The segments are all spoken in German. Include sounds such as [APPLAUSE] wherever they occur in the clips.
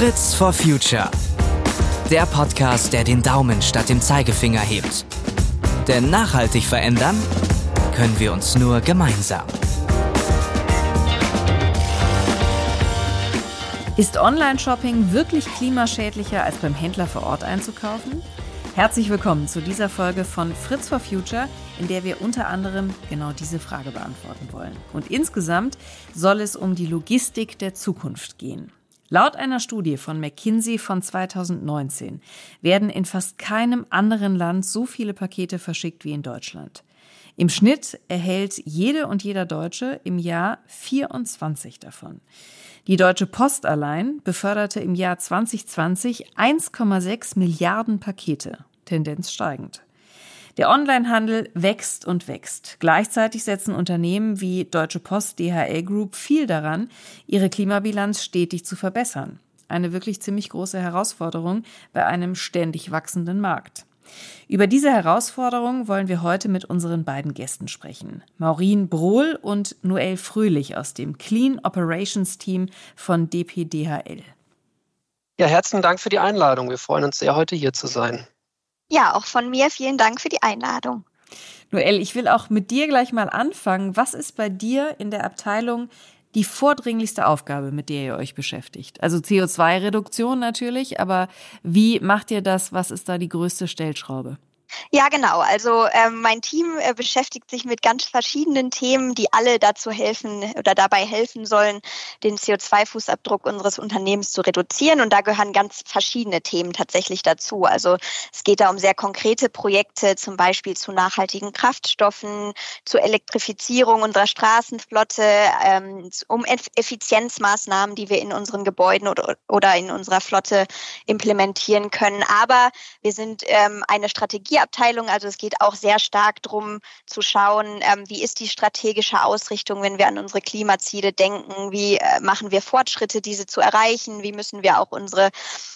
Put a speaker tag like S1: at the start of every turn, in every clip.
S1: Fritz for Future. Der Podcast, der den Daumen statt dem Zeigefinger hebt. Denn nachhaltig verändern können wir uns nur gemeinsam.
S2: Ist Online-Shopping wirklich klimaschädlicher als beim Händler vor Ort einzukaufen? Herzlich willkommen zu dieser Folge von Fritz for Future, in der wir unter anderem genau diese Frage beantworten wollen. Und insgesamt soll es um die Logistik der Zukunft gehen. Laut einer Studie von McKinsey von 2019 werden in fast keinem anderen Land so viele Pakete verschickt wie in Deutschland. Im Schnitt erhält jede und jeder Deutsche im Jahr 24 davon. Die Deutsche Post allein beförderte im Jahr 2020 1,6 Milliarden Pakete, Tendenz steigend. Der Onlinehandel wächst und wächst. Gleichzeitig setzen Unternehmen wie Deutsche Post, DHL Group viel daran, ihre Klimabilanz stetig zu verbessern. Eine wirklich ziemlich große Herausforderung bei einem ständig wachsenden Markt. Über diese Herausforderung wollen wir heute mit unseren beiden Gästen sprechen. Maureen Brohl und Noel Fröhlich aus dem Clean Operations Team von DPDHL.
S3: Ja, herzlichen Dank für die Einladung. Wir freuen uns sehr, heute hier zu sein.
S4: Ja, auch von mir vielen Dank für die Einladung.
S2: Noel, ich will auch mit dir gleich mal anfangen. Was ist bei dir in der Abteilung die vordringlichste Aufgabe, mit der ihr euch beschäftigt? Also CO2-Reduktion natürlich, aber wie macht ihr das? Was ist da die größte Stellschraube?
S4: Ja, genau. Also ähm, mein Team äh, beschäftigt sich mit ganz verschiedenen Themen, die alle dazu helfen oder dabei helfen sollen, den CO2-Fußabdruck unseres Unternehmens zu reduzieren. Und da gehören ganz verschiedene Themen tatsächlich dazu. Also es geht da um sehr konkrete Projekte, zum Beispiel zu nachhaltigen Kraftstoffen, zur Elektrifizierung unserer Straßenflotte, ähm, um Effizienzmaßnahmen, die wir in unseren Gebäuden oder, oder in unserer Flotte implementieren können. Aber wir sind ähm, eine Strategie Strategieabteilung. Also es geht auch sehr stark darum zu schauen, ähm, wie ist die strategische Ausrichtung, wenn wir an unsere Klimaziele denken, wie äh, machen wir Fortschritte, diese zu erreichen, wie müssen wir auch unsere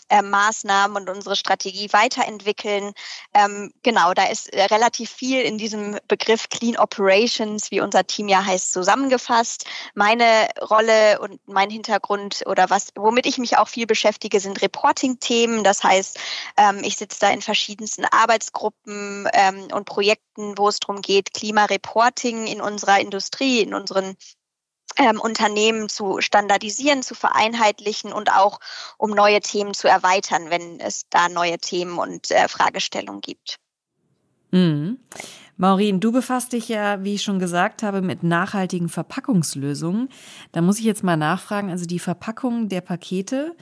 S4: äh, Maßnahmen und unsere Strategie weiterentwickeln. Ähm, genau, da ist äh, relativ viel in diesem Begriff Clean Operations, wie unser Team ja heißt, zusammengefasst. Meine Rolle und mein Hintergrund oder was, womit ich mich auch viel beschäftige, sind Reporting-Themen. Das heißt, ähm, ich sitze da in verschiedensten Arbeitsgruppen ähm, und Projekten, wo es darum geht, Klimareporting in unserer Industrie, in unseren ähm, Unternehmen zu standardisieren, zu vereinheitlichen und auch um neue Themen zu erweitern, wenn es da neue Themen und äh, Fragestellungen gibt.
S2: Mhm. Maureen, du befasst dich ja, wie ich schon gesagt habe, mit nachhaltigen Verpackungslösungen. Da muss ich jetzt mal nachfragen, also die Verpackungen der Pakete,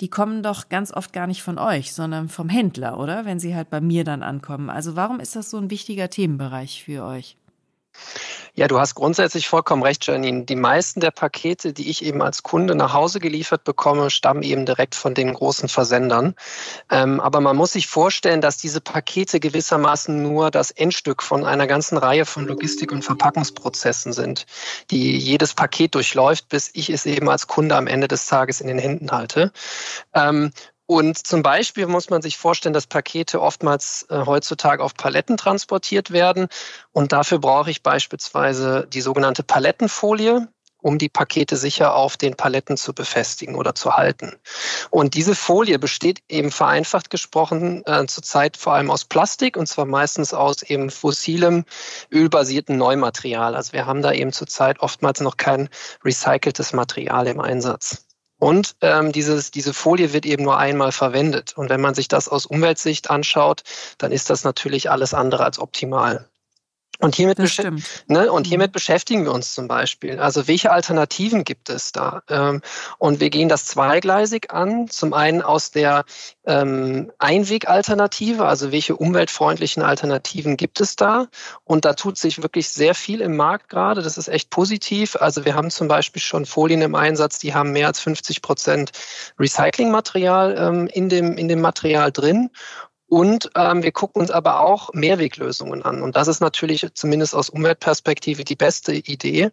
S2: die kommen doch ganz oft gar nicht von euch, sondern vom Händler, oder? Wenn sie halt bei mir dann ankommen. Also warum ist das so ein wichtiger Themenbereich für euch?
S3: Ja, du hast grundsätzlich vollkommen recht, Janine. Die meisten der Pakete, die ich eben als Kunde nach Hause geliefert bekomme, stammen eben direkt von den großen Versendern. Ähm, aber man muss sich vorstellen, dass diese Pakete gewissermaßen nur das Endstück von einer ganzen Reihe von Logistik- und Verpackungsprozessen sind, die jedes Paket durchläuft, bis ich es eben als Kunde am Ende des Tages in den Händen halte. Ähm, und zum Beispiel muss man sich vorstellen, dass Pakete oftmals äh, heutzutage auf Paletten transportiert werden. Und dafür brauche ich beispielsweise die sogenannte Palettenfolie, um die Pakete sicher auf den Paletten zu befestigen oder zu halten. Und diese Folie besteht eben vereinfacht gesprochen äh, zurzeit vor allem aus Plastik und zwar meistens aus eben fossilem, ölbasierten Neumaterial. Also wir haben da eben zurzeit oftmals noch kein recyceltes Material im Einsatz. Und ähm, dieses, diese Folie wird eben nur einmal verwendet. Und wenn man sich das aus Umweltsicht anschaut, dann ist das natürlich alles andere als optimal. Und hiermit, ne, und mhm. hiermit beschäftigen wir uns zum Beispiel. Also welche Alternativen gibt es da? Ähm, und wir gehen das zweigleisig an. Zum einen aus der ähm, Einwegalternative, also welche umweltfreundlichen Alternativen gibt es da? Und da tut sich wirklich sehr viel im Markt gerade. Das ist echt positiv. Also wir haben zum Beispiel schon Folien im Einsatz, die haben mehr als 50 Prozent Recyclingmaterial ähm, in, dem, in dem Material drin. Und ähm, wir gucken uns aber auch Mehrweglösungen an. Und das ist natürlich zumindest aus Umweltperspektive die beste Idee.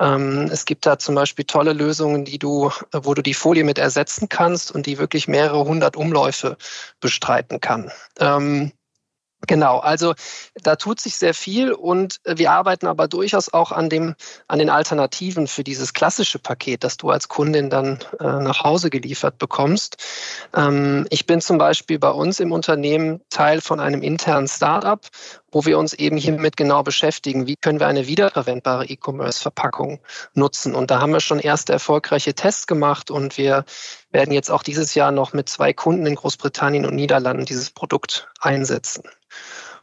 S3: Ähm, es gibt da zum Beispiel tolle Lösungen, die du, wo du die Folie mit ersetzen kannst und die wirklich mehrere hundert Umläufe bestreiten kann. Ähm, Genau, also da tut sich sehr viel und wir arbeiten aber durchaus auch an, dem, an den Alternativen für dieses klassische Paket, das du als Kundin dann äh, nach Hause geliefert bekommst. Ähm, ich bin zum Beispiel bei uns im Unternehmen Teil von einem internen Startup, wo wir uns eben hiermit genau beschäftigen, wie können wir eine wiederverwendbare E-Commerce-Verpackung nutzen. Und da haben wir schon erste erfolgreiche Tests gemacht und wir werden jetzt auch dieses Jahr noch mit zwei Kunden in Großbritannien und Niederlanden dieses Produkt einsetzen.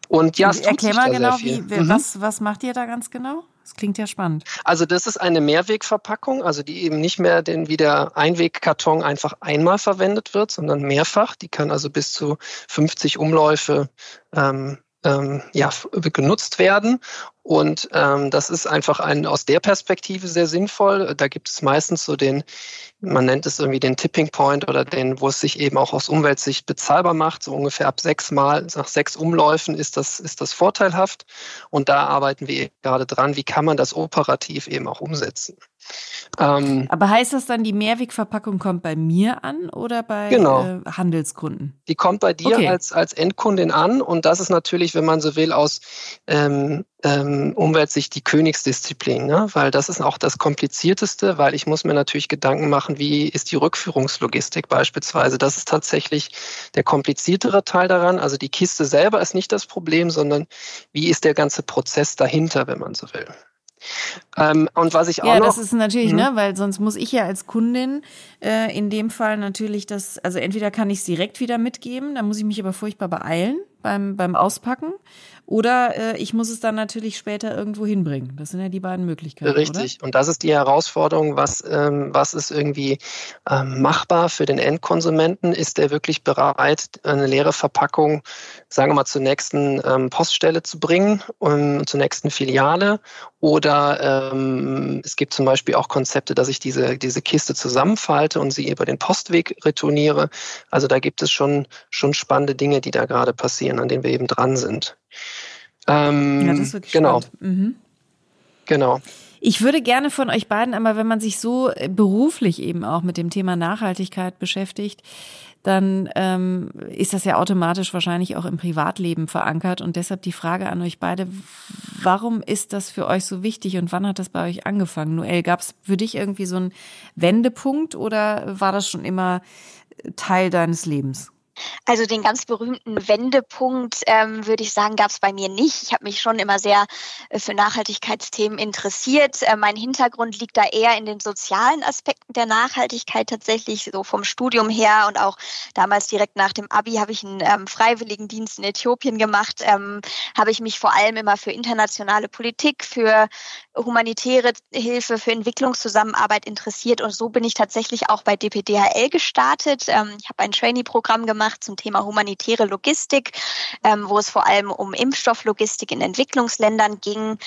S2: Und ja, es Erklär mal genau, wie, mhm. was, was macht ihr da ganz genau? Das klingt ja spannend.
S3: Also das ist eine Mehrwegverpackung, also die eben nicht mehr den wie der Einwegkarton einfach einmal verwendet wird, sondern mehrfach. Die kann also bis zu 50 Umläufe ähm, ähm, ja, genutzt werden. Und ähm, das ist einfach ein, aus der Perspektive sehr sinnvoll. Da gibt es meistens so den, man nennt es irgendwie den Tipping Point oder den, wo es sich eben auch aus Umweltsicht bezahlbar macht. So ungefähr ab sechs Mal, nach sechs Umläufen ist das, ist das vorteilhaft. Und da arbeiten wir gerade dran, wie kann man das operativ eben auch umsetzen.
S2: Ähm, Aber heißt das dann, die Mehrwegverpackung kommt bei mir an oder bei genau. äh, Handelskunden?
S3: Die kommt bei dir okay. als, als Endkundin an und das ist natürlich, wenn man so will, aus ähm, ähm, Umweltsicht die Königsdisziplin, ne? weil das ist auch das Komplizierteste, weil ich muss mir natürlich Gedanken machen, wie ist die Rückführungslogistik beispielsweise. Das ist tatsächlich der kompliziertere Teil daran. Also die Kiste selber ist nicht das Problem, sondern wie ist der ganze Prozess dahinter, wenn man so will.
S2: Ähm, und was ich auch ja, noch, das ist natürlich, mhm. ne, weil sonst muss ich ja als Kundin äh, in dem Fall natürlich das, also entweder kann ich es direkt wieder mitgeben, dann muss ich mich aber furchtbar beeilen beim, beim Auspacken. Oder äh, ich muss es dann natürlich später irgendwo hinbringen. Das sind ja die beiden Möglichkeiten.
S3: Richtig.
S2: Oder?
S3: Und das ist die Herausforderung, was, ähm, was ist irgendwie ähm, machbar für den Endkonsumenten? Ist der wirklich bereit, eine leere Verpackung, sagen wir mal, zur nächsten ähm, Poststelle zu bringen, um, zur nächsten Filiale? Oder ähm, es gibt zum Beispiel auch Konzepte, dass ich diese, diese Kiste zusammenfalte und sie über den Postweg retourniere. Also da gibt es schon, schon spannende Dinge, die da gerade passieren, an denen wir eben dran sind.
S2: Ähm, ja, das ist wirklich genau. Mhm.
S3: Genau.
S2: Ich würde gerne von euch beiden einmal, wenn man sich so beruflich eben auch mit dem Thema Nachhaltigkeit beschäftigt, dann ähm, ist das ja automatisch wahrscheinlich auch im Privatleben verankert. Und deshalb die Frage an euch beide, warum ist das für euch so wichtig und wann hat das bei euch angefangen? Noel, gab es für dich irgendwie so einen Wendepunkt oder war das schon immer Teil deines Lebens?
S4: Also den ganz berühmten Wendepunkt, ähm, würde ich sagen, gab es bei mir nicht. Ich habe mich schon immer sehr äh, für Nachhaltigkeitsthemen interessiert. Äh, mein Hintergrund liegt da eher in den sozialen Aspekten der Nachhaltigkeit tatsächlich, so vom Studium her und auch damals direkt nach dem Abi habe ich einen ähm, Freiwilligendienst in Äthiopien gemacht. Ähm, habe ich mich vor allem immer für internationale Politik, für humanitäre Hilfe, für Entwicklungszusammenarbeit interessiert und so bin ich tatsächlich auch bei DPDHL gestartet. Ähm, ich habe ein Trainee-Programm gemacht gemacht zum Thema humanitäre Logistik, ähm, wo es vor allem um Impfstofflogistik in Entwicklungsländern ging.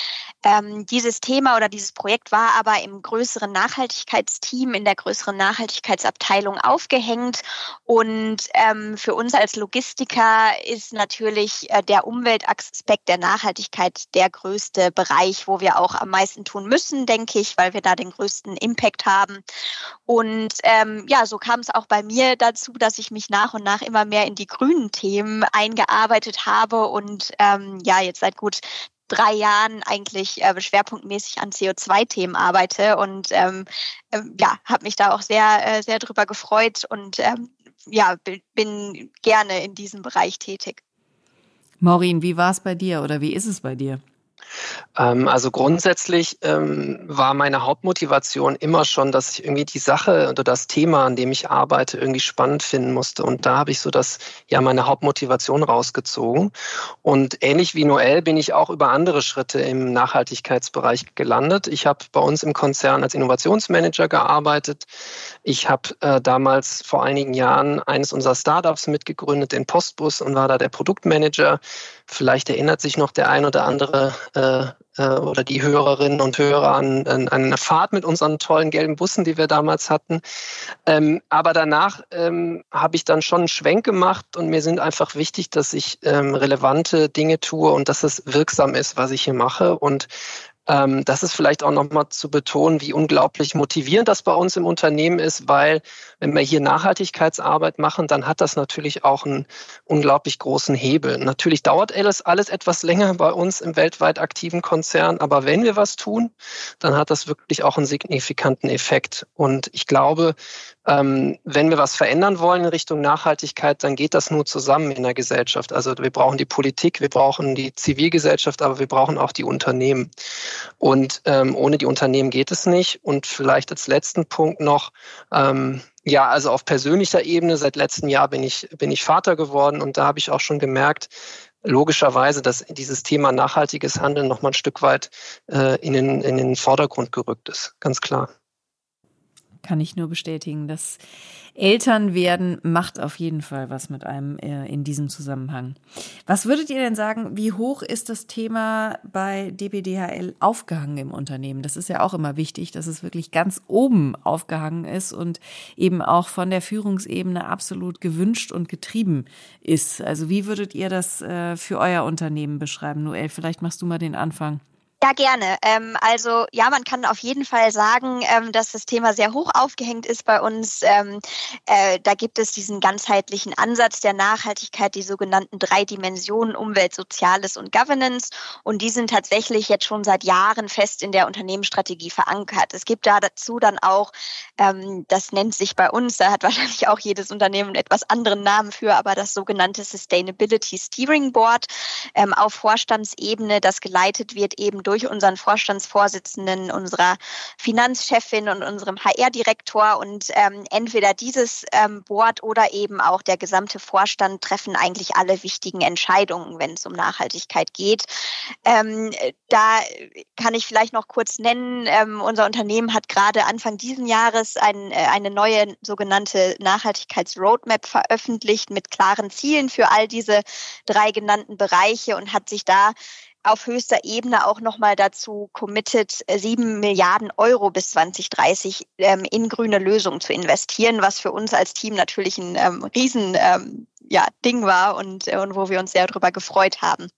S4: Ähm, dieses Thema oder dieses Projekt war aber im größeren Nachhaltigkeitsteam, in der größeren Nachhaltigkeitsabteilung aufgehängt. Und ähm, für uns als Logistiker ist natürlich äh, der Umweltaspekt der Nachhaltigkeit der größte Bereich, wo wir auch am meisten tun müssen, denke ich, weil wir da den größten Impact haben. Und ähm, ja, so kam es auch bei mir dazu, dass ich mich nach und nach immer mehr in die grünen Themen eingearbeitet habe und ähm, ja, jetzt seit gut drei Jahren eigentlich äh, schwerpunktmäßig an CO2-Themen arbeite und ähm, äh, ja, habe mich da auch sehr, äh, sehr drüber gefreut und ähm, ja, bin gerne in diesem Bereich tätig.
S2: Maureen, wie war es bei dir oder wie ist es bei dir?
S3: Ähm, also grundsätzlich ähm, war meine Hauptmotivation immer schon, dass ich irgendwie die Sache oder das Thema, an dem ich arbeite, irgendwie spannend finden musste. Und da habe ich so das, ja, meine Hauptmotivation rausgezogen. Und ähnlich wie Noel bin ich auch über andere Schritte im Nachhaltigkeitsbereich gelandet. Ich habe bei uns im Konzern als Innovationsmanager gearbeitet. Ich habe äh, damals vor einigen Jahren eines unserer Startups mitgegründet, den Postbus, und war da der Produktmanager. Vielleicht erinnert sich noch der ein oder andere äh, äh, oder die Hörerinnen und Hörer an, an, eine Fahrt mit unseren tollen gelben Bussen, die wir damals hatten. Ähm, aber danach ähm, habe ich dann schon einen Schwenk gemacht und mir sind einfach wichtig, dass ich ähm, relevante Dinge tue und dass es wirksam ist, was ich hier mache. Und Ähm, das ist vielleicht auch nochmal zu betonen, wie unglaublich motivierend das bei uns im Unternehmen ist, weil wenn wir hier Nachhaltigkeitsarbeit machen, dann hat das natürlich auch einen unglaublich großen Hebel. Natürlich dauert alles, alles etwas länger bei uns im weltweit aktiven Konzern, aber wenn wir was tun, dann hat das wirklich auch einen signifikanten Effekt. Und ich glaube, wenn wir was verändern wollen in Richtung Nachhaltigkeit, dann geht das nur zusammen in der Gesellschaft. Also wir brauchen die Politik, wir brauchen die Zivilgesellschaft, aber wir brauchen auch die Unternehmen. Und ähm, ohne die Unternehmen geht es nicht. Und vielleicht als letzten Punkt noch, ähm, ja, also auf persönlicher Ebene, seit letztem Jahr bin ich, bin ich Vater geworden und da habe ich auch schon gemerkt, logischerweise, dass dieses Thema nachhaltiges Handeln noch mal ein Stück weit äh, in, den, in den Vordergrund gerückt ist. Ganz klar
S2: kann ich nur bestätigen. Das Elternwerden macht auf jeden Fall was mit einem äh, in diesem Zusammenhang. Was würdet ihr denn sagen, wie hoch ist das Thema bei DBDHL aufgehangen im Unternehmen? Das ist ja auch immer wichtig, dass es wirklich ganz oben aufgehangen ist und eben auch von der Führungsebene absolut gewünscht und getrieben ist. Also wie würdet ihr das äh, für euer Unternehmen beschreiben? Noel, vielleicht machst du mal den Anfang.
S4: Ja, gerne. Ähm, also ja, man kann auf jeden Fall sagen, ähm, dass das Thema sehr hoch aufgehängt ist bei uns. Ähm, äh, da gibt es diesen ganzheitlichen Ansatz der Nachhaltigkeit, die sogenannten drei Dimensionen Umwelt, Soziales und Governance. Und die sind tatsächlich jetzt schon seit Jahren fest in der Unternehmensstrategie verankert. Es gibt da dazu dann auch, ähm, das nennt sich bei uns, da hat [LAUGHS] wahrscheinlich auch jedes Unternehmen einen etwas anderen Namen für, aber das sogenannte Sustainability Steering Board ähm, auf Vorstandsebene, das geleitet wird eben durch unseren Vorstandsvorsitzenden, unserer Finanzchefin und unserem HR-Direktor. Und ähm, entweder dieses ähm, Board oder eben auch der gesamte Vorstand treffen eigentlich alle wichtigen Entscheidungen, wenn es um Nachhaltigkeit geht. Ähm, da kann ich vielleicht noch kurz nennen, ähm, unser Unternehmen hat gerade Anfang diesen Jahres ein, äh, eine neue sogenannte Nachhaltigkeitsroadmap veröffentlicht mit klaren Zielen für all diese drei genannten Bereiche und hat sich da auf höchster Ebene auch nochmal dazu committed, äh, sieben Milliarden Euro bis 2030 ähm, in grüne Lösungen zu investieren, was für uns als Team natürlich ein ähm, Riesen ähm, ja, Ding war und, äh, und wo wir uns sehr darüber gefreut haben.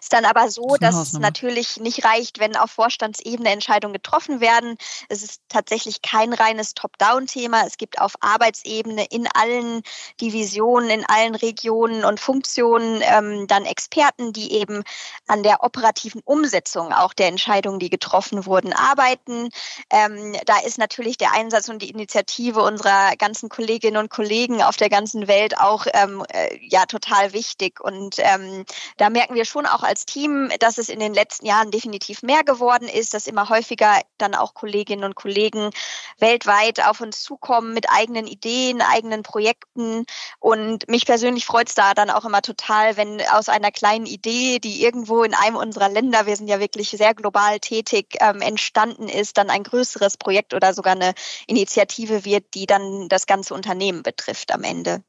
S4: Ist dann aber so, das dass es natürlich nicht reicht, wenn auf Vorstandsebene Entscheidungen getroffen werden. Es ist tatsächlich kein reines Top-Down-Thema. Es gibt auf Arbeitsebene in allen Divisionen, in allen Regionen und Funktionen ähm, dann Experten, die eben an der operativen Umsetzung auch der Entscheidungen, die getroffen wurden, arbeiten. Ähm, da ist natürlich der Einsatz und die Initiative unserer ganzen Kolleginnen und Kollegen auf der ganzen Welt auch ähm, äh, ja total wichtig. Und ähm, da merken wir schon auch als Team, dass es in den letzten Jahren definitiv mehr geworden ist, dass immer häufiger dann auch Kolleginnen und Kollegen weltweit auf uns zukommen mit eigenen Ideen, eigenen Projekten. Und mich persönlich freut es da dann auch immer total, wenn aus einer kleinen Idee, die irgendwo in einem unserer Länder, wir sind ja wirklich sehr global tätig, ähm, entstanden ist, dann ein größeres Projekt oder sogar eine Initiative wird, die dann das ganze Unternehmen betrifft am Ende.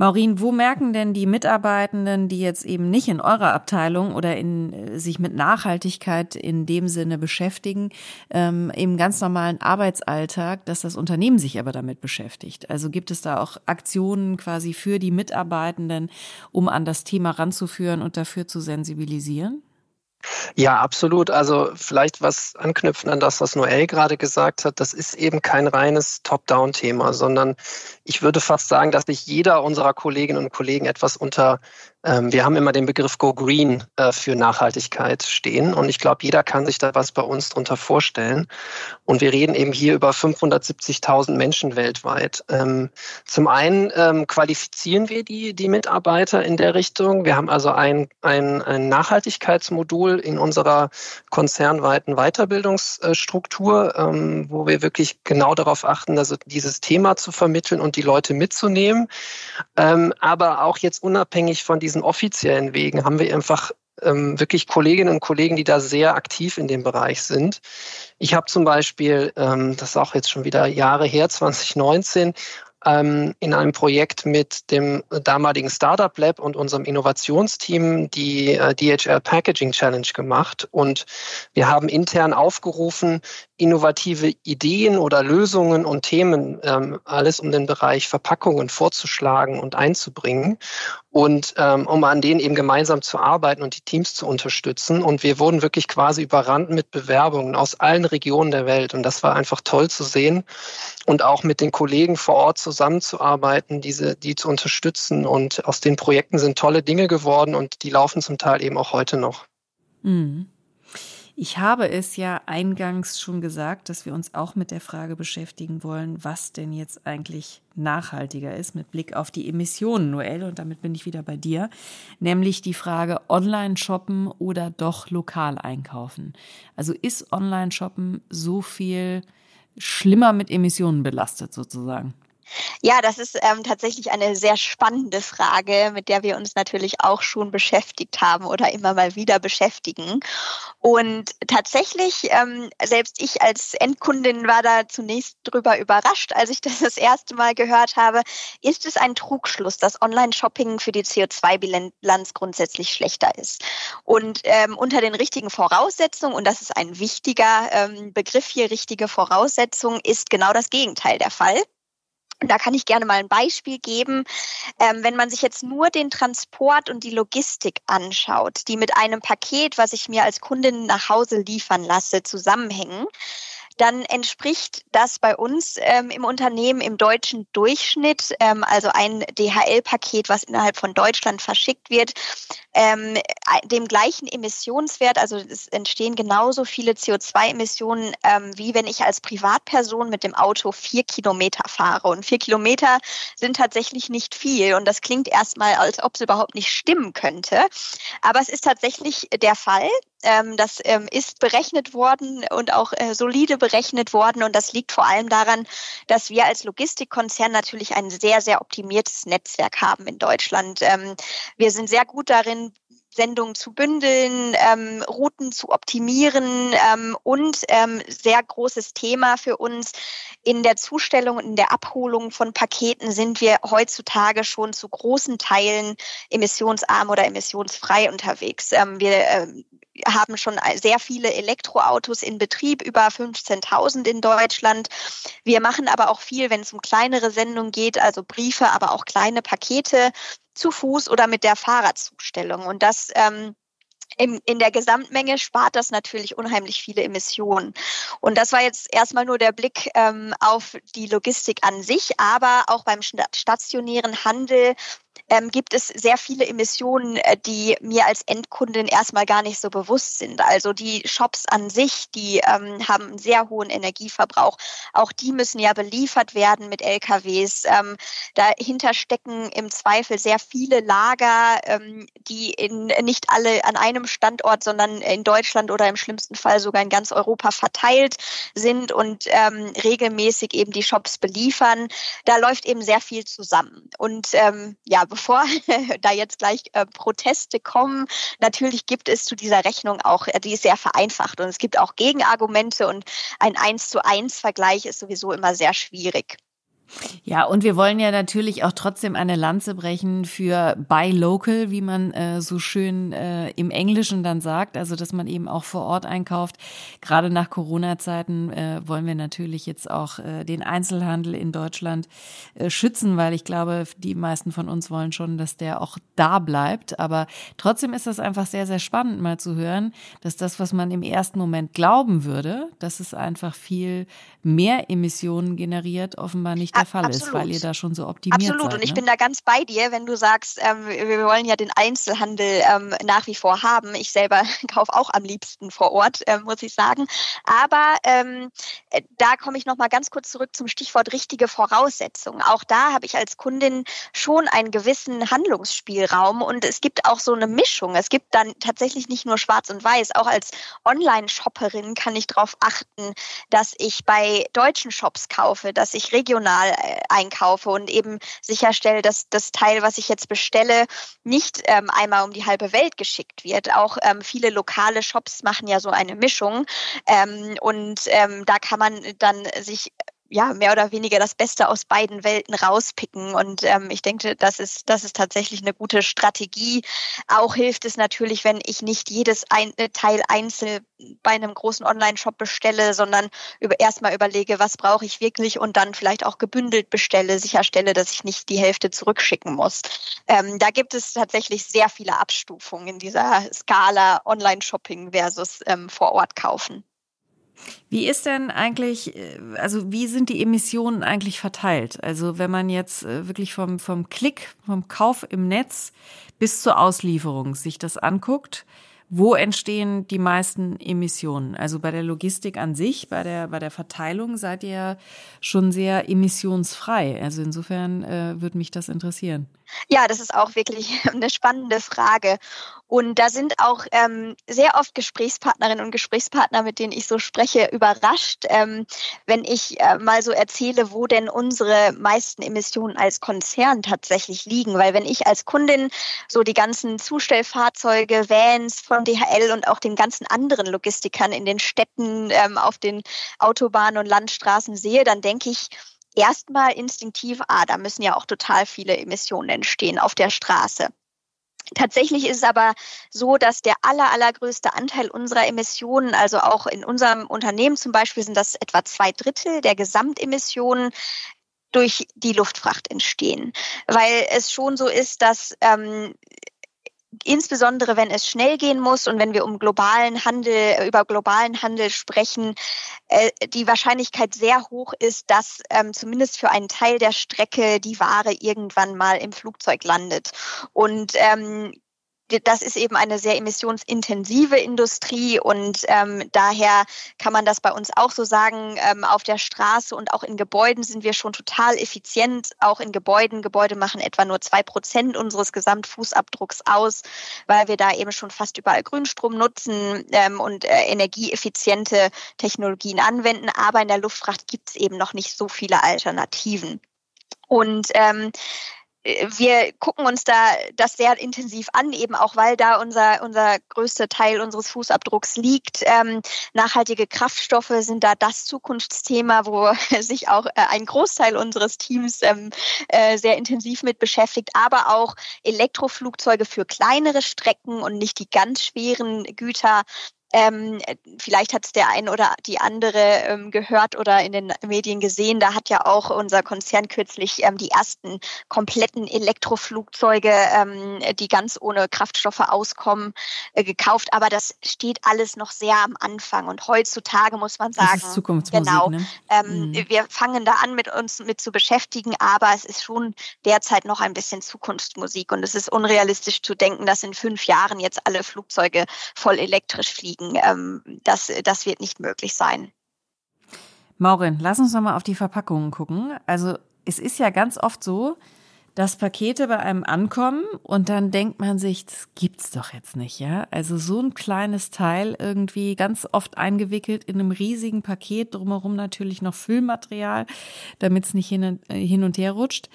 S2: Maureen, wo merken denn die Mitarbeitenden, die jetzt eben nicht in eurer Abteilung oder in, äh, sich mit Nachhaltigkeit in dem Sinne beschäftigen, ähm, im ganz normalen Arbeitsalltag, dass das Unternehmen sich aber damit beschäftigt? Also gibt es da auch Aktionen quasi für die Mitarbeitenden, um an das Thema ranzuführen und dafür zu sensibilisieren?
S3: Ja, absolut. Also vielleicht was anknüpfen an das, was Noel gerade gesagt hat. Das ist eben kein reines Top-Down-Thema, sondern ich würde fast sagen, dass sich jeder unserer Kolleginnen und Kollegen etwas unter wir haben immer den Begriff Go Green äh, für Nachhaltigkeit stehen und ich glaube, jeder kann sich da was bei uns drunter vorstellen. Und wir reden eben hier über 570.000 Menschen weltweit. Ähm, zum einen ähm, qualifizieren wir die, die Mitarbeiter in der Richtung. Wir haben also ein, ein, ein Nachhaltigkeitsmodul in unserer konzernweiten Weiterbildungsstruktur, wo wir wirklich genau darauf achten, also dieses Thema zu vermitteln und die Leute mitzunehmen. aber auch jetzt unabhängig von diesen diesen offiziellen Wegen haben wir einfach ähm, wirklich Kolleginnen und Kollegen, die da sehr aktiv in dem Bereich sind. Ich habe zum Beispiel, ähm, das ist auch jetzt schon wieder Jahre her, 2019, ähm, in einem Projekt mit dem damaligen Startup Lab und unserem Innovationsteam die äh, DHL Packaging Challenge gemacht. Und wir haben intern aufgerufen, innovative Ideen oder Lösungen und Themen, ähm, alles um den Bereich Verpackungen vorzuschlagen und einzubringen und ähm, um an denen eben gemeinsam zu arbeiten und die Teams zu unterstützen. Und wir wurden wirklich quasi überrannt mit Bewerbungen aus allen Regionen der Welt. Und das war einfach toll zu sehen und auch mit den Kollegen vor Ort zusammenzuarbeiten, diese, die zu unterstützen. Und aus den Projekten sind tolle Dinge geworden und die laufen zum Teil eben auch heute noch.
S2: Mhm. Ich habe es ja eingangs schon gesagt, dass wir uns auch mit der Frage beschäftigen wollen, was denn jetzt eigentlich nachhaltiger ist mit Blick auf die Emissionen, Noel, und damit bin ich wieder bei dir, nämlich die Frage online shoppen oder doch lokal einkaufen. Also ist online shoppen so viel schlimmer mit Emissionen belastet sozusagen?
S4: Ja, das ist ähm, tatsächlich eine sehr spannende Frage, mit der wir uns natürlich auch schon beschäftigt haben oder immer mal wieder beschäftigen. Und tatsächlich, ähm, selbst ich als Endkundin war da zunächst drüber überrascht, als ich [LAUGHS] das das erste Mal gehört habe. Ist es ein Trugschluss, dass Online-Shopping für die CO2-Bilanz grundsätzlich schlechter ist? Und ähm, unter den richtigen Voraussetzungen, und das ist ein wichtiger ähm, Begriff hier, richtige Voraussetzungen, ist genau das Gegenteil der Fall. Da kann ich gerne mal ein Beispiel geben. Ähm, wenn man sich jetzt nur den Transport und die Logistik anschaut, die mit einem Paket, was ich mir als Kundin nach Hause liefern lasse, zusammenhängen, dann entspricht das bei uns ähm, im Unternehmen im deutschen Durchschnitt, ähm, also ein DHL-Paket, was innerhalb von Deutschland verschickt wird, ähm, dem gleichen Emissionswert, also es entstehen genauso viele CO2-Emissionen, ähm, wie wenn ich als Privatperson mit dem Auto vier Kilometer fahre. Und vier Kilometer sind tatsächlich nicht viel. Und das klingt erstmal, als ob es überhaupt nicht stimmen könnte. Aber es ist tatsächlich der Fall. Ähm, das ähm, ist berechnet worden und auch äh, solide berechnet worden. Und das liegt vor allem daran, dass wir als Logistikkonzern natürlich ein sehr, sehr optimiertes Netzwerk haben in Deutschland. Ähm, wir sind sehr gut darin, Sendungen zu bündeln, ähm, Routen zu optimieren ähm, und ähm, sehr großes Thema für uns in der Zustellung und in der Abholung von Paketen sind wir heutzutage schon zu großen Teilen emissionsarm oder emissionsfrei unterwegs. Ähm, wir ähm, haben schon sehr viele Elektroautos in Betrieb, über 15.000 in Deutschland. Wir machen aber auch viel, wenn es um kleinere Sendungen geht, also Briefe, aber auch kleine Pakete zu Fuß oder mit der Fahrradzustellung. Und das ähm, in, in der Gesamtmenge spart das natürlich unheimlich viele Emissionen. Und das war jetzt erstmal nur der Blick ähm, auf die Logistik an sich, aber auch beim stationären Handel ähm, gibt es sehr viele Emissionen, äh, die mir als Endkundin erstmal gar nicht so bewusst sind. Also die Shops an sich, die ähm, haben einen sehr hohen Energieverbrauch. Auch die müssen ja beliefert werden mit LKWs. Ähm, dahinter stecken im Zweifel sehr viele Lager, ähm, die in, nicht alle an einem Standort, sondern in Deutschland oder im schlimmsten Fall sogar in ganz Europa verteilt sind und ähm, regelmäßig eben die Shops beliefern. Da läuft eben sehr viel zusammen. Und ähm, ja, bevor [LAUGHS] da jetzt gleich äh, Proteste kommen, natürlich gibt es zu dieser Rechnung auch, äh, die ist sehr vereinfacht und es gibt auch Gegenargumente und ein Eins zu eins Vergleich ist sowieso immer sehr schwierig.
S2: Ja, und wir wollen ja natürlich auch trotzdem eine Lanze brechen für Buy Local, wie man äh, so schön äh, im Englischen dann sagt, also dass man eben auch vor Ort einkauft. Gerade nach Corona-Zeiten äh, wollen wir natürlich jetzt auch äh, den Einzelhandel in Deutschland äh, schützen, weil ich glaube, die meisten von uns wollen schon, dass der auch da bleibt. Aber trotzdem ist das einfach sehr, sehr spannend mal zu hören, dass das, was man im ersten Moment glauben würde, dass es einfach viel mehr Emissionen generiert, offenbar nicht der Fall Absolut. ist, weil ihr da schon so optimiert
S4: Absolut.
S2: seid.
S4: Und ich
S2: ne?
S4: bin da ganz bei dir, wenn du sagst, ähm, wir wollen ja den Einzelhandel ähm, nach wie vor haben. Ich selber [LAUGHS] kaufe auch am liebsten vor Ort, äh, muss ich sagen. Aber ähm, äh, da komme ich noch mal ganz kurz zurück zum Stichwort richtige Voraussetzungen. Auch da habe ich als Kundin schon einen gewissen Handlungsspielraum und es gibt auch so eine Mischung. Es gibt dann tatsächlich nicht nur Schwarz und Weiß. Auch als Online-Shopperin kann ich darauf achten, dass ich bei deutschen Shops kaufe, dass ich regional äh, einkaufe und eben sicherstelle, dass das Teil, was ich jetzt bestelle, nicht ähm, einmal um die halbe Welt geschickt wird. Auch ähm, viele lokale Shops machen ja so eine Mischung ähm, und ähm, da kann man dann sich ja mehr oder weniger das Beste aus beiden Welten rauspicken. Und ähm, ich denke, das ist, das ist tatsächlich eine gute Strategie. Auch hilft es natürlich, wenn ich nicht jedes ein, äh, Teil einzeln bei einem großen Online-Shop bestelle, sondern über, erstmal überlege, was brauche ich wirklich und dann vielleicht auch gebündelt bestelle, sicherstelle, dass ich nicht die Hälfte zurückschicken muss. Ähm, da gibt es tatsächlich sehr viele Abstufungen in dieser Skala Online-Shopping versus ähm, vor Ort kaufen.
S2: Wie ist denn eigentlich, äh, also wie sind die Emissionen eigentlich verteilt? Also wenn man jetzt äh, wirklich vom, vom Klick, vom Kauf im Netz bis zur Auslieferung sich das anguckt, wo entstehen die meisten Emissionen? Also bei der Logistik an sich, bei der, bei der Verteilung seid ihr schon sehr emissionsfrei. Also insofern äh, würde mich das interessieren.
S4: Ja, das ist auch wirklich [LAUGHS] eine spannende Frage. Und da sind auch ähm, sehr oft Gesprächspartnerinnen und Gesprächspartner, mit denen ich so spreche, überrascht, ähm, wenn ich äh, mal so erzähle, wo denn unsere meisten Emissionen als Konzern tatsächlich liegen. Weil wenn ich als Kundin so die ganzen Zustellfahrzeuge, Vans von DHL und auch den ganzen anderen Logistikern in den Städten, ähm, auf den Autobahnen und Landstraßen sehe, dann denke ich, erstmal instinktiv, ah, da müssen ja auch total viele Emissionen entstehen auf der Straße. Tatsächlich ist es aber so, dass der aller, allergrößte Anteil unserer Emissionen, also auch in unserem Unternehmen zum Beispiel, sind das etwa zwei Drittel der Gesamtemissionen durch die Luftfracht entstehen. Weil es schon so ist, dass ähm, insbesondere wenn es schnell gehen muss und wenn wir um globalen Handel, äh, über globalen Handel sprechen, äh, die Wahrscheinlichkeit sehr hoch ist, dass ähm, zumindest für einen Teil der Strecke die Ware irgendwann mal im Flugzeug landet. Und ähm, das ist eben eine sehr emissionsintensive Industrie und ähm, daher kann man das bei uns auch so sagen. Ähm, auf der Straße und auch in Gebäuden sind wir schon total effizient. Auch in Gebäuden. Gebäude machen etwa nur zwei Prozent unseres Gesamtfußabdrucks aus, weil wir da eben schon fast überall Grünstrom nutzen ähm, und äh, energieeffiziente Technologien anwenden. Aber in der Luftfracht gibt es eben noch nicht so viele Alternativen. Und ähm, wir gucken uns da das sehr intensiv an, eben auch weil da unser, unser größter Teil unseres Fußabdrucks liegt. Ähm, nachhaltige Kraftstoffe sind da das Zukunftsthema, wo [LAUGHS] sich auch äh, ein Großteil unseres Teams ähm, äh, sehr intensiv mit beschäftigt, aber auch Elektroflugzeuge für kleinere Strecken und nicht die ganz schweren Güter ähm, vielleicht hat es der ein oder die andere ähm, gehört oder in den Medien gesehen. Da hat ja auch unser Konzern kürzlich ähm, die ersten kompletten Elektroflugzeuge, ähm, die ganz ohne Kraftstoffe auskommen, äh, gekauft. Aber das steht alles noch sehr am Anfang. Und heutzutage muss man sagen,
S2: das ist Zukunftsmusik,
S4: genau,
S2: ne?
S4: ähm, mhm. wir fangen da an, mit uns mit zu beschäftigen. Aber es ist schon derzeit noch ein bisschen Zukunftsmusik. Und es ist unrealistisch zu denken, dass in fünf Jahren jetzt alle Flugzeuge voll elektrisch fliegen kriegen. Ähm, das, das wird nicht möglich sein.
S2: Maurin, lass uns noch mal auf die Verpackungen gucken. Also es ist ja ganz oft so, dass Pakete bei einem ankommen und dann denkt man sich, das gibt's doch jetzt nicht, ja? Also so ein kleines Teil irgendwie ganz oft eingewickelt in einem riesigen Paket, drumherum natürlich noch Füllmaterial, damit es nicht äh, hin und her rutscht.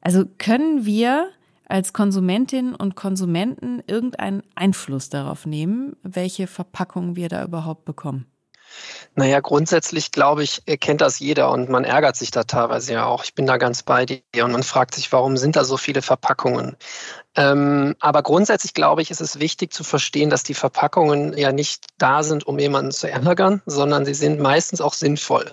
S2: Also können wir als Konsumentinnen und Konsumenten irgendeinen Einfluss darauf nehmen, welche Verpackung wir da überhaupt bekommen?
S3: Naja, grundsätzlich glaube ich, kennt das jeder und man ärgert sich da teilweise ja auch. Ich bin da ganz bei dir und man fragt sich, warum sind da so viele Verpackungen? Ähm, aber grundsätzlich glaube ich, ist es wichtig zu verstehen, dass die Verpackungen ja nicht da sind, um jemanden zu ärgern, sondern sie sind meistens auch sinnvoll.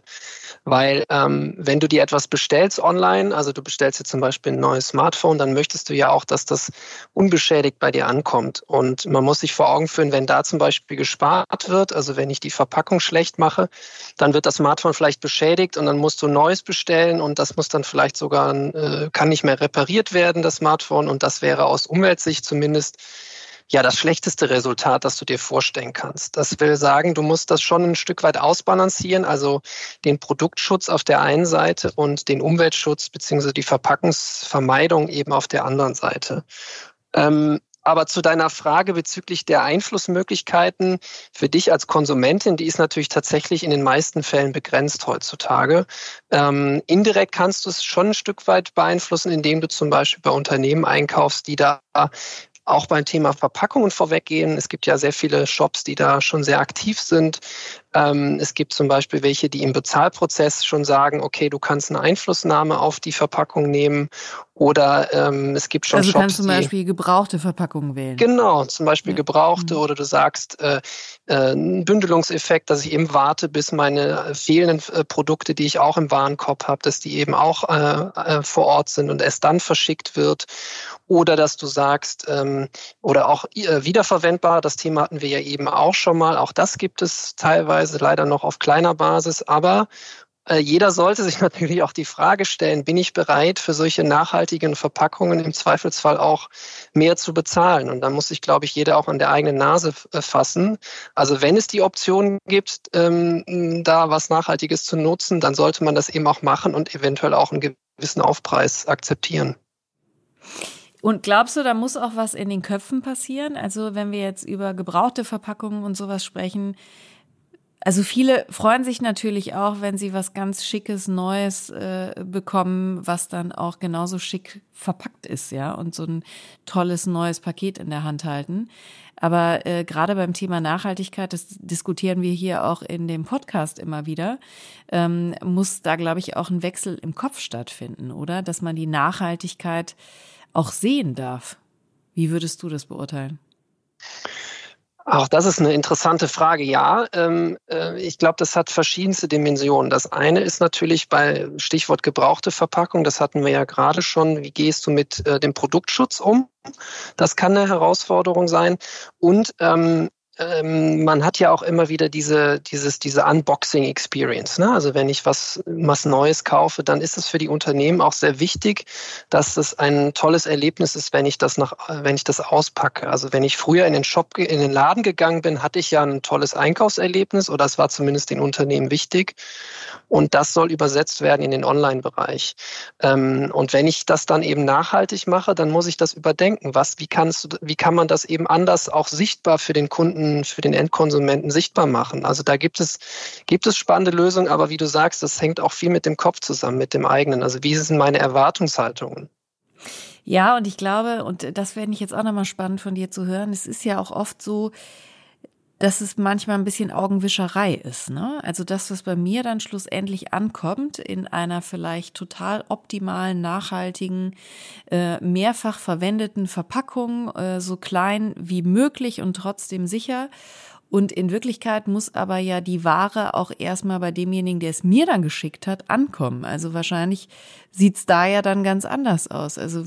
S3: Weil ähm, wenn du dir etwas bestellst online, also du bestellst dir zum Beispiel ein neues Smartphone, dann möchtest du ja auch, dass das unbeschädigt bei dir ankommt. Und man muss sich vor Augen führen, wenn da zum Beispiel gespart wird, also wenn ich die Verpackung schlecht mache, dann wird das Smartphone vielleicht beschädigt und dann musst du ein neues bestellen und das muss dann vielleicht sogar, äh, kann nicht mehr repariert werden, das Smartphone. Und das wäre aus Umweltsicht zumindest ja das schlechteste Resultat, das du dir vorstellen kannst. Das will sagen, du musst das schon ein Stück weit ausbalancieren, also den Produktschutz auf der einen Seite und den Umweltschutz beziehungsweise die Verpackungsvermeidung eben auf der anderen Seite. Ähm, aber zu deiner Frage bezüglich der Einflussmöglichkeiten für dich als Konsumentin, die ist natürlich tatsächlich in den meisten Fällen begrenzt heutzutage. Ähm, indirekt kannst du es schon ein Stück weit beeinflussen, indem du zum Beispiel bei Unternehmen einkaufst, die da auch beim Thema Verpackungen vorweggehen. Es gibt ja sehr viele Shops, die da schon sehr aktiv sind. Ähm, es gibt zum Beispiel welche, die im Bezahlprozess schon sagen, okay, du kannst eine Einflussnahme auf die Verpackung nehmen oder ähm, es gibt schon
S2: also
S3: Shops,
S2: kannst zum Beispiel die, gebrauchte Verpackungen wählen.
S3: Genau, zum Beispiel ja. gebrauchte mhm. oder du sagst äh, äh, Bündelungseffekt, dass ich eben warte, bis meine fehlenden äh, Produkte, die ich auch im Warenkorb habe, dass die eben auch äh, äh, vor Ort sind und erst dann verschickt wird. Oder dass du sagst, ähm, oder auch äh, wiederverwendbar, das Thema hatten wir ja eben auch schon mal, auch das gibt es teilweise leider noch auf kleiner Basis, aber äh, jeder sollte sich [LAUGHS] natürlich auch die Frage stellen, bin ich bereit, für solche nachhaltigen Verpackungen im Zweifelsfall auch mehr zu bezahlen? Und da muss sich, glaube ich, jeder auch an der eigenen Nase äh, fassen. Also wenn es die Option gibt, ähm, da was Nachhaltiges zu nutzen, dann sollte man das eben auch machen und eventuell auch einen gewissen Aufpreis akzeptieren.
S2: Und glaubst du, da muss auch was in den Köpfen passieren? Also wenn wir jetzt über gebrauchte Verpackungen und sowas sprechen, also viele freuen sich natürlich auch, wenn sie was ganz Schickes, Neues äh, bekommen, was dann auch genauso schick verpackt ist, ja, und so ein tolles neues Paket in der Hand halten. Aber äh, gerade beim Thema Nachhaltigkeit, das diskutieren wir hier auch in dem Podcast immer wieder, ähm, muss da, glaube ich, auch ein Wechsel im Kopf stattfinden, oder? Dass man die Nachhaltigkeit auch sehen darf. Wie würdest du das beurteilen?
S3: Auch das ist eine interessante Frage. Ja, ähm, äh, ich glaube, das hat verschiedenste Dimensionen. Das eine ist natürlich bei Stichwort gebrauchte Verpackung, das hatten wir ja gerade schon. Wie gehst du mit äh, dem Produktschutz um? Das kann eine Herausforderung sein. Und ähm, ähm, man hat ja auch immer wieder diese, dieses, diese Unboxing-Experience. Ne? Also wenn ich was, was Neues kaufe, dann ist es für die Unternehmen auch sehr wichtig, dass es ein tolles Erlebnis ist, wenn ich das nach, wenn ich das auspacke. Also wenn ich früher in den Shop, in den Laden gegangen bin, hatte ich ja ein tolles Einkaufserlebnis oder es war zumindest den Unternehmen wichtig. Und das soll übersetzt werden in den Online-Bereich. Ähm, und wenn ich das dann eben nachhaltig mache, dann muss ich das überdenken. Was, wie kannst wie kann man das eben anders auch sichtbar für den Kunden Kunden, für den Endkonsumenten sichtbar machen. Also da gibt es, gibt es spannende Lösungen, aber wie du sagst, das hängt auch viel mit dem Kopf zusammen, mit dem eigenen. Also wie sind meine Erwartungshaltungen?
S2: Ja, und ich glaube, und das fände ich jetzt auch nochmal spannend von dir zu hören, es ist ja auch oft so, dass es manchmal ein bisschen Augenwischerei ist. Ne? Also das, was bei mir dann schlussendlich ankommt, in einer vielleicht total optimalen, nachhaltigen, äh, mehrfach verwendeten Verpackung, äh, so klein wie möglich und trotzdem sicher. Und in Wirklichkeit muss aber ja die Ware auch erstmal bei demjenigen, der es mir dann geschickt hat, ankommen. Also wahrscheinlich sieht's da ja dann ganz anders aus. Also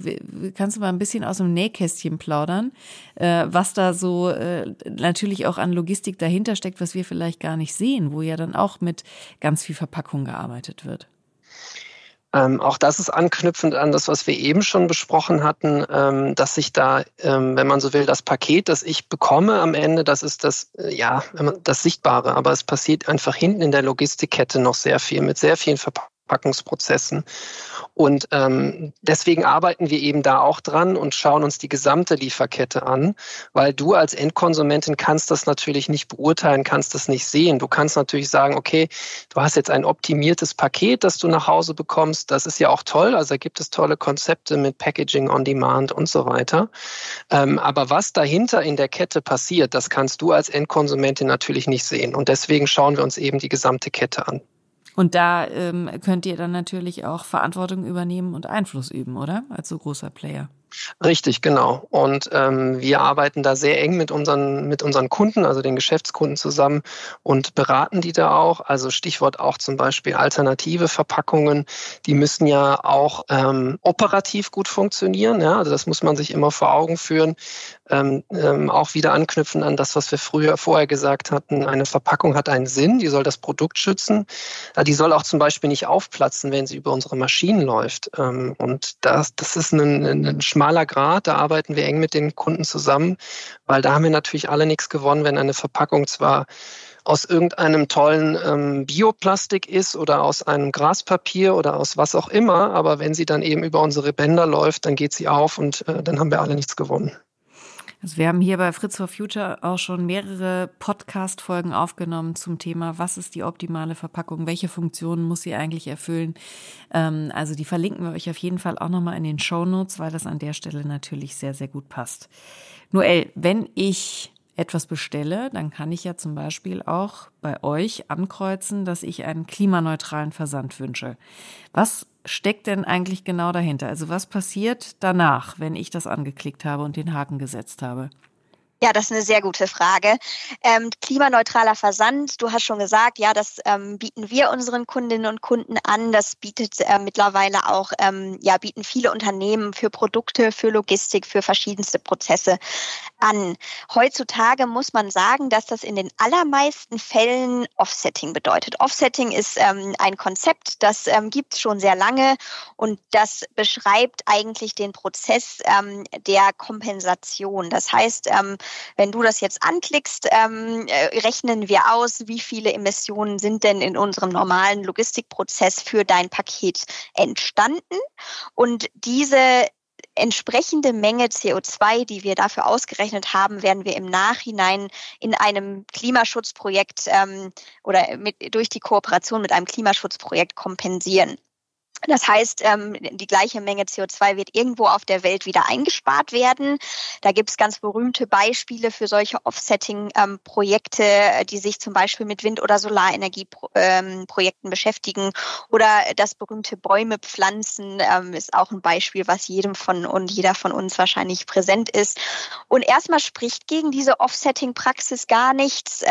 S2: kannst du mal ein bisschen aus dem Nähkästchen plaudern, äh, was da so äh, natürlich auch an Logistik dahinter steckt, was wir vielleicht gar nicht sehen, wo ja dann auch mit ganz viel Verpackung gearbeitet wird.
S3: Ähm, auch das ist anknüpfend an das, was wir eben schon besprochen hatten, ähm, dass sich da, ähm, wenn man so will, das Paket, das ich bekomme am Ende, das ist das, äh, ja, das Sichtbare. Aber es passiert einfach hinten in der Logistikkette noch sehr viel mit sehr vielen Verpackungen. Verpackungsprozessen. Und ähm, deswegen arbeiten wir eben da auch dran und schauen uns die gesamte Lieferkette an, weil du als Endkonsumentin kannst das natürlich nicht beurteilen, kannst das nicht sehen. Du kannst natürlich sagen, okay, du hast jetzt ein optimiertes Paket, das du nach Hause bekommst. Das ist ja auch toll. Also da gibt es tolle Konzepte mit Packaging on Demand und so weiter. Ähm, aber was dahinter in der Kette passiert, das kannst du als Endkonsumentin natürlich nicht sehen. Und deswegen schauen wir uns eben die gesamte Kette an.
S2: Und da ähm, könnt ihr dann natürlich auch Verantwortung übernehmen und Einfluss üben, oder? Als so großer Player.
S3: Richtig, genau. Und ähm, wir arbeiten da sehr eng mit unseren, mit unseren Kunden, also den Geschäftskunden zusammen und beraten die da auch. Also Stichwort auch zum Beispiel alternative Verpackungen, die müssen ja auch ähm, operativ gut funktionieren. Ja? Also das muss man sich immer vor Augen führen. Ähm, ähm, auch wieder anknüpfen an das, was wir früher vorher gesagt hatten. Eine Verpackung hat einen Sinn, die soll das Produkt schützen. Die soll auch zum Beispiel nicht aufplatzen, wenn sie über unsere Maschinen läuft. Ähm, und das, das ist ein, ein schmaler Grad, da arbeiten wir eng mit den Kunden zusammen, weil da haben wir natürlich alle nichts gewonnen, wenn eine Verpackung zwar aus irgendeinem tollen ähm, Bioplastik ist oder aus einem Graspapier oder aus was auch immer, aber wenn sie dann eben über unsere Bänder läuft, dann geht sie auf und äh, dann haben wir alle nichts gewonnen.
S2: Also wir haben hier bei Fritz for Future auch schon mehrere Podcast-Folgen aufgenommen zum Thema, was ist die optimale Verpackung, welche Funktionen muss sie eigentlich erfüllen. Ähm, also die verlinken wir euch auf jeden Fall auch nochmal in den Show Notes, weil das an der Stelle natürlich sehr, sehr gut passt. Noel, wenn ich etwas bestelle, dann kann ich ja zum Beispiel auch bei euch ankreuzen, dass ich einen klimaneutralen Versand wünsche. Was steckt denn eigentlich genau dahinter? Also was passiert danach, wenn ich das angeklickt habe und den Haken gesetzt habe?
S4: Ja, das ist eine sehr gute Frage. Ähm, klimaneutraler Versand, du hast schon gesagt, ja, das ähm, bieten wir unseren Kundinnen und Kunden an. Das bietet äh, mittlerweile auch, ähm, ja, bieten viele Unternehmen für Produkte, für Logistik, für verschiedenste Prozesse an. Heutzutage muss man sagen, dass das in den allermeisten Fällen Offsetting bedeutet. Offsetting ist ähm, ein Konzept, das ähm, gibt es schon sehr lange und das beschreibt eigentlich den Prozess ähm, der Kompensation. Das heißt, wenn du das jetzt anklickst, ähm, äh, rechnen wir aus, wie viele Emissionen sind denn in unserem normalen Logistikprozess für dein Paket entstanden. Und diese entsprechende Menge CO2, die wir dafür ausgerechnet haben, werden wir im Nachhinein in einem Klimaschutzprojekt ähm, oder mit, durch die Kooperation mit einem Klimaschutzprojekt kompensieren. Das heißt, ähm, die gleiche Menge CO2 wird irgendwo auf der Welt wieder eingespart werden. Da gibt es ganz berühmte Beispiele für solche Offsetting-Projekte, ähm, die sich zum Beispiel mit Wind- oder Solarenergieprojekten ähm, beschäftigen. Oder das berühmte Bäume pflanzen ist auch ein Beispiel, was jedem von und jeder von uns wahrscheinlich präsent ist. Und erstmal spricht gegen diese Offsetting-Praxis gar nichts.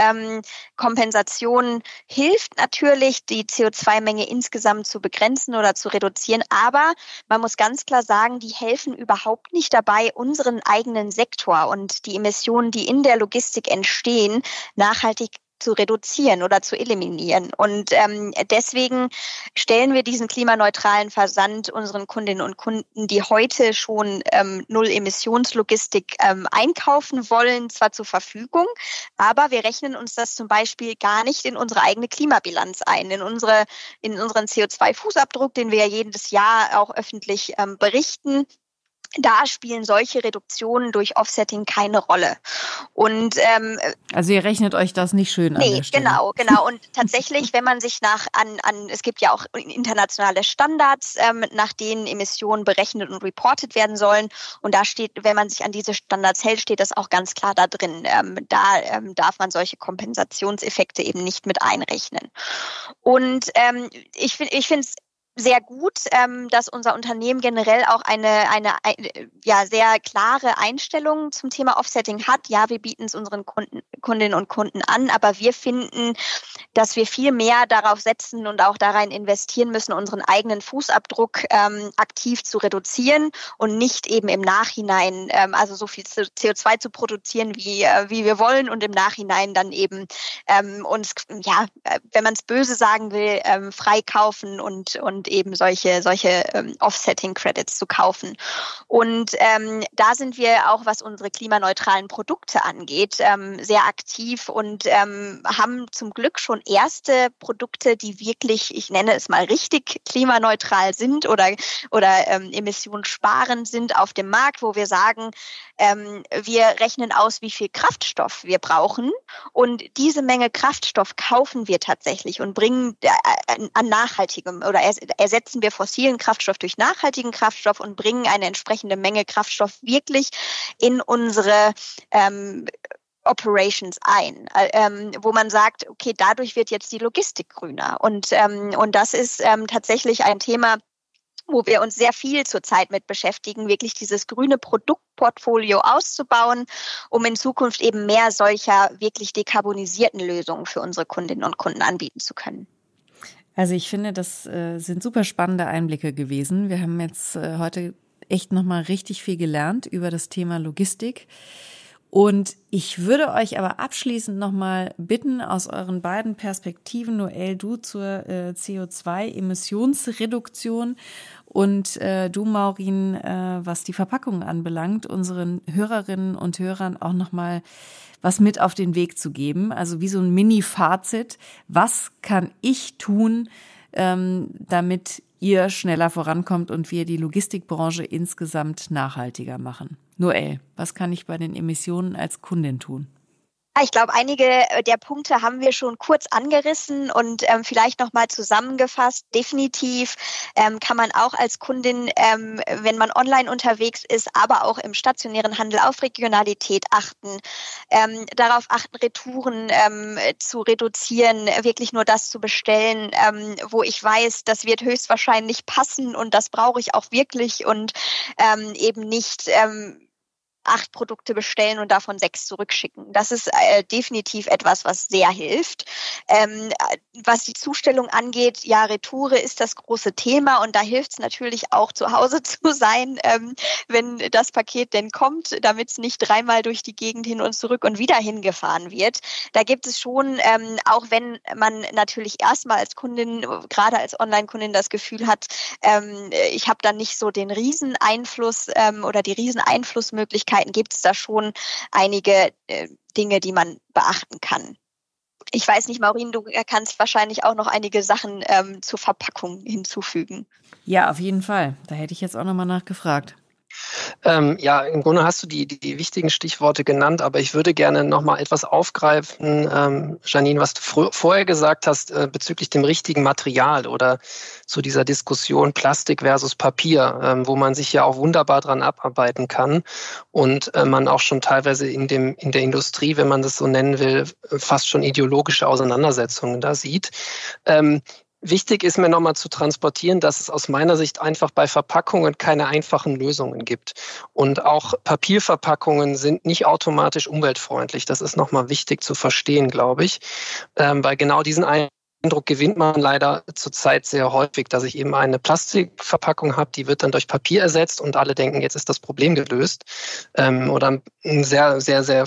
S4: Kompensation hilft natürlich, die CO2-Menge insgesamt zu begrenzen oder zu reduzieren. Aber man muss ganz klar sagen, die helfen überhaupt nicht dabei, unseren eigenen Sektor und die Emissionen, die in der Logistik entstehen, nachhaltig zu reduzieren oder zu eliminieren. Und ähm, deswegen stellen wir diesen klimaneutralen Versand unseren Kundinnen und Kunden, die heute schon ähm, Null-Emissionslogistik ähm, einkaufen wollen, zwar zur Verfügung, aber wir rechnen uns das zum Beispiel gar nicht in unsere eigene Klimabilanz ein, in unsere in unseren CO2-Fußabdruck, den wir ja jedes Jahr auch öffentlich ähm, berichten da spielen solche Reduktionen durch Offsetting keine Rolle. Und ähm,
S2: also ihr rechnet euch das nicht schön an.
S4: Nee, genau, genau. Und [LAUGHS] tatsächlich, wenn man sich nach an, an es gibt ja auch internationale Standards, ähm, nach denen Emissionen berechnet und reported werden sollen. Und da steht, wenn man sich an diese Standards hält, steht das auch ganz klar da drin. Ähm, da ähm, darf man solche Kompensationseffekte eben nicht mit einrechnen. Und ähm, ich finde, ich finde es sehr gut, ähm, dass unser Unternehmen generell auch eine, eine ja, sehr klare Einstellung zum Thema Offsetting hat. Ja, wir bieten es unseren Kunden, Kundinnen und Kunden an, aber wir finden, dass wir viel mehr darauf setzen und auch darin investieren müssen, unseren eigenen Fußabdruck ähm, aktiv zu reduzieren und nicht eben im Nachhinein, ähm, also so viel CO2 zu produzieren, wie, äh, wie wir wollen und im Nachhinein dann eben ähm, uns, ja, äh, wenn man es böse sagen will, ähm, freikaufen und, und eben solche, solche ähm, Offsetting-Credits zu kaufen. Und ähm, da sind wir auch, was unsere klimaneutralen Produkte angeht, ähm, sehr aktiv und ähm, haben zum Glück schon erste Produkte, die wirklich, ich nenne es mal richtig klimaneutral sind oder, oder ähm, emissionssparend sind auf dem Markt, wo wir sagen, ähm, wir rechnen aus, wie viel Kraftstoff wir brauchen und diese Menge Kraftstoff kaufen wir tatsächlich und bringen äh, an nachhaltigem oder ersetzen wir fossilen Kraftstoff durch nachhaltigen Kraftstoff und bringen eine entsprechende Menge Kraftstoff wirklich in unsere ähm, Operations ein, äh, ähm, wo man sagt, okay, dadurch wird jetzt die Logistik grüner. Und, ähm, und das ist ähm, tatsächlich ein Thema, wo wir uns sehr viel zurzeit mit beschäftigen, wirklich dieses grüne Produktportfolio auszubauen, um in Zukunft eben mehr solcher wirklich dekarbonisierten Lösungen für unsere Kundinnen und Kunden anbieten zu können.
S2: Also ich finde, das äh, sind super spannende Einblicke gewesen. Wir haben jetzt äh, heute echt nochmal richtig viel gelernt über das Thema Logistik. Und ich würde euch aber abschließend nochmal bitten, aus euren beiden Perspektiven, Noel, du zur äh, CO2-Emissionsreduktion und äh, du, Maurin, äh, was die Verpackung anbelangt, unseren Hörerinnen und Hörern auch nochmal was mit auf den Weg zu geben. Also wie so ein Mini-Fazit. Was kann ich tun, ähm, damit ihr schneller vorankommt und wir die Logistikbranche insgesamt nachhaltiger machen. Noel, was kann ich bei den Emissionen als Kundin tun?
S4: Ich glaube, einige äh, der Punkte haben wir schon kurz angerissen und ähm, vielleicht nochmal zusammengefasst. Definitiv ähm, kann man auch als Kundin, ähm, wenn man online unterwegs ist, aber auch im stationären Handel auf Regionalität achten, ähm, darauf achten, Retouren ähm, zu reduzieren, wirklich nur das zu bestellen, ähm, wo ich weiß, das wird höchstwahrscheinlich passen und das brauche ich auch wirklich und ähm, eben nicht acht Produkte bestellen und davon sechs zurückschicken. Das ist äh, definitiv etwas, was sehr hilft. Ähm, was die Zustellung angeht, ja, Retoure ist das große Thema und da hilft es natürlich auch zu Hause [LAUGHS] zu sein, ähm, wenn das Paket denn kommt, damit es nicht dreimal durch die Gegend hin und zurück und wieder hingefahren wird. Da gibt es schon, ähm, auch wenn man natürlich erstmal als Kundin, gerade als Online-Kundin das Gefühl hat, ähm, ich habe dann nicht so den Rieseneinfluss ähm, oder die Rieseneinflussmöglichkeit Möglichkeiten gibt es da schon einige äh, Dinge, die man beachten kann. Ich weiß nicht, Maureen, du kannst wahrscheinlich auch noch einige Sachen ähm, zur Verpackung hinzufügen.
S2: Ja, auf jeden Fall. Da hätte ich jetzt auch nochmal nachgefragt.
S3: Ähm, ja, im Grunde hast du die, die wichtigen Stichworte genannt, aber ich würde gerne noch mal etwas aufgreifen, ähm, Janine, was du vorher gesagt hast äh, bezüglich dem richtigen Material oder zu dieser Diskussion Plastik versus Papier, ähm, wo man sich ja auch wunderbar dran abarbeiten kann und äh, man auch schon teilweise in, dem, in der Industrie, wenn man das so nennen will, fast schon ideologische Auseinandersetzungen da sieht. Ähm, Wichtig ist mir nochmal zu transportieren, dass es aus meiner Sicht einfach bei Verpackungen keine einfachen Lösungen gibt. Und auch Papierverpackungen sind nicht automatisch umweltfreundlich. Das ist nochmal wichtig zu verstehen, glaube ich. Ähm, bei genau diesen Eindruck gewinnt man leider zurzeit sehr häufig, dass ich eben eine Plastikverpackung habe, die wird dann durch Papier ersetzt und alle denken, jetzt ist das Problem gelöst. Ähm, oder ein sehr, sehr, sehr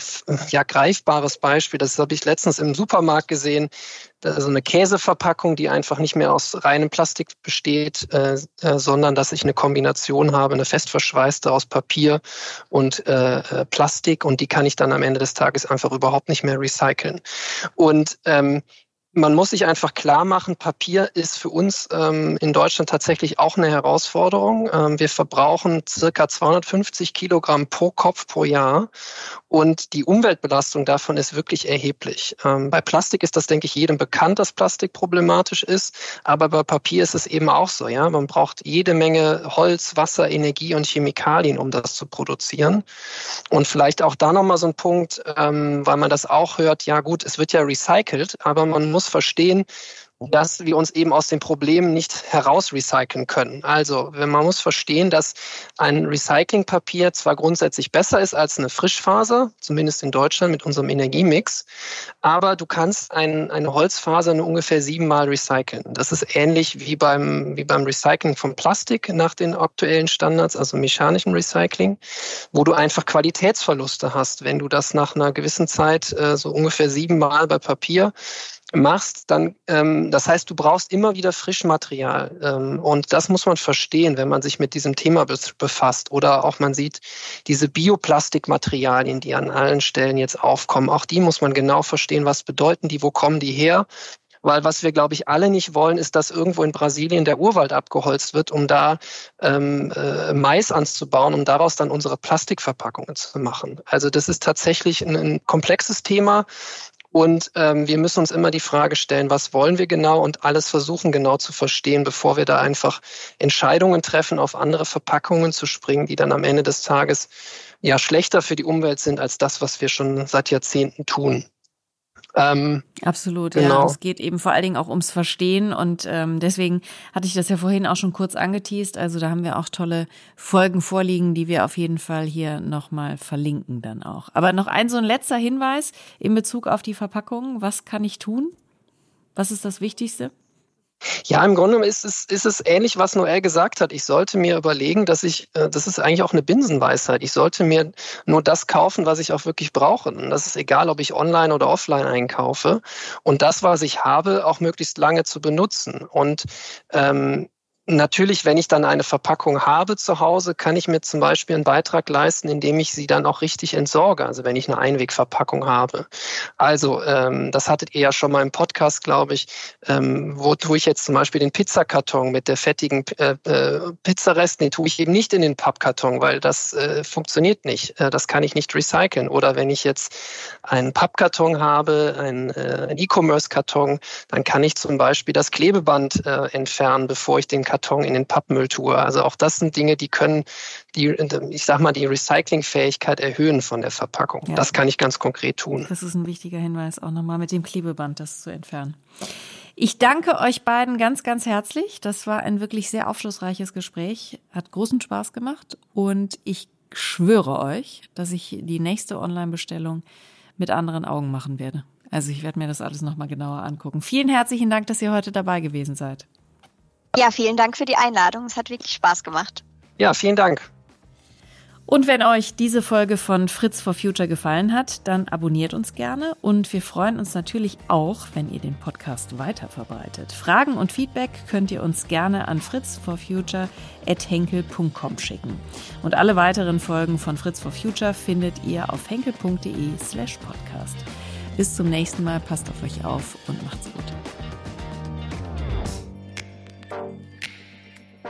S3: ja, greifbares Beispiel, das habe ich letztens im Supermarkt gesehen, also eine Käseverpackung, die einfach nicht mehr aus reinem Plastik besteht, äh, äh, sondern dass ich eine Kombination habe, eine festverschweißte aus Papier und äh, äh Plastik und die kann ich dann am Ende des Tages einfach überhaupt nicht mehr recyceln. Und ähm, man muss sich einfach klar machen, Papier ist für uns ähm, in Deutschland tatsächlich auch eine Herausforderung. Ähm, wir verbrauchen circa 250 Kilogramm pro Kopf pro Jahr und die Umweltbelastung davon ist wirklich erheblich. Ähm, bei Plastik ist das, denke ich, jedem bekannt, dass Plastik problematisch ist, aber bei Papier ist es eben auch so. Ja, man braucht jede Menge Holz, Wasser, Energie und Chemikalien, um das zu produzieren. Und vielleicht auch da nochmal so ein Punkt, ähm, weil man das auch hört. Ja gut, es wird ja recycelt, aber man muss muss verstehen, dass wir uns eben aus den Problemen nicht heraus recyceln können. Also man muss verstehen, dass ein Recyclingpapier zwar grundsätzlich besser ist als eine Frischfaser, zumindest in Deutschland mit unserem Energiemix, aber du kannst ein, eine Holzfaser nur ungefähr siebenmal recyceln. Das ist ähnlich wie beim, wie beim Recycling von Plastik nach den aktuellen Standards, also mechanischen Recycling, wo du einfach Qualitätsverluste hast, wenn du das nach einer gewissen Zeit äh, so ungefähr siebenmal bei Papier machst, dann, ähm, das heißt, du brauchst immer wieder Frischmaterial. Ähm, und das muss man verstehen, wenn man sich mit diesem Thema befasst. Oder auch man sieht diese Bioplastikmaterialien, die an allen Stellen jetzt aufkommen. Auch die muss man genau verstehen, was bedeuten die, wo kommen die her. Weil was wir, glaube ich, alle nicht wollen, ist, dass irgendwo in Brasilien der Urwald abgeholzt wird, um da ähm, äh, Mais anzubauen, um daraus dann unsere Plastikverpackungen zu machen. Also das ist tatsächlich ein, ein komplexes Thema. Und ähm, wir müssen uns immer die Frage stellen, was wollen wir genau und alles versuchen genau zu verstehen, bevor wir da einfach Entscheidungen treffen, auf andere Verpackungen zu springen, die dann am Ende des Tages ja schlechter für die Umwelt sind als das, was wir schon seit Jahrzehnten tun.
S2: Ähm, Absolut, genau. ja. Es geht eben vor allen Dingen auch ums Verstehen und ähm, deswegen hatte ich das ja vorhin auch schon kurz angeteased. Also da haben wir auch tolle Folgen vorliegen, die wir auf jeden Fall hier nochmal verlinken dann auch. Aber noch ein so ein letzter Hinweis in Bezug auf die Verpackung. Was kann ich tun? Was ist das Wichtigste?
S3: Ja, im Grunde ist es, ist es ähnlich, was Noel gesagt hat. Ich sollte mir überlegen, dass ich, äh, das ist eigentlich auch eine Binsenweisheit, ich sollte mir nur das kaufen, was ich auch wirklich brauche. Und das ist egal, ob ich online oder offline einkaufe. Und das, was ich habe, auch möglichst lange zu benutzen. Und ähm, natürlich, wenn ich dann eine Verpackung habe zu Hause, kann ich mir zum Beispiel einen Beitrag leisten, indem ich sie dann auch richtig entsorge. Also wenn ich eine Einwegverpackung habe. Also ähm, das hattet ihr ja schon mal im Podcast, glaube ich, ähm, wo tue ich jetzt zum Beispiel den Pizzakarton mit der fettigen äh, äh, Pizzarest, den tue ich eben nicht in den Pappkarton, weil das äh, funktioniert nicht. Äh, das kann ich nicht recyceln. Oder wenn ich jetzt einen Pappkarton habe, einen, äh, einen E-Commerce-Karton, dann kann ich zum Beispiel das Klebeband äh, entfernen, bevor ich den Karton in den Pappmüll tue. Also auch das sind Dinge, die können die, ich sag mal, die Recyclingfähigkeit erhöhen von der Verpackung. Ja. Das kann ich ganz konkret tun.
S2: Das ist ein wichtiger Hinweis, auch nochmal mit dem Klebeband das zu entfernen. Ich danke euch beiden ganz, ganz herzlich. Das war ein wirklich sehr aufschlussreiches Gespräch. Hat großen Spaß gemacht und ich schwöre euch, dass ich die nächste Online-Bestellung mit anderen Augen machen werde. Also ich werde mir das alles nochmal genauer angucken. Vielen herzlichen Dank, dass ihr heute dabei gewesen seid.
S4: Ja, vielen Dank für die Einladung. Es hat wirklich Spaß gemacht.
S3: Ja, vielen Dank.
S2: Und wenn euch diese Folge von Fritz for Future gefallen hat, dann abonniert uns gerne und wir freuen uns natürlich auch, wenn ihr den Podcast weiterverbreitet. Fragen und Feedback könnt ihr uns gerne an fritzforfuture@henkel.com schicken. Und alle weiteren Folgen von Fritz for Future findet ihr auf henkel.de/podcast. Bis zum nächsten Mal, passt auf euch auf und macht's gut.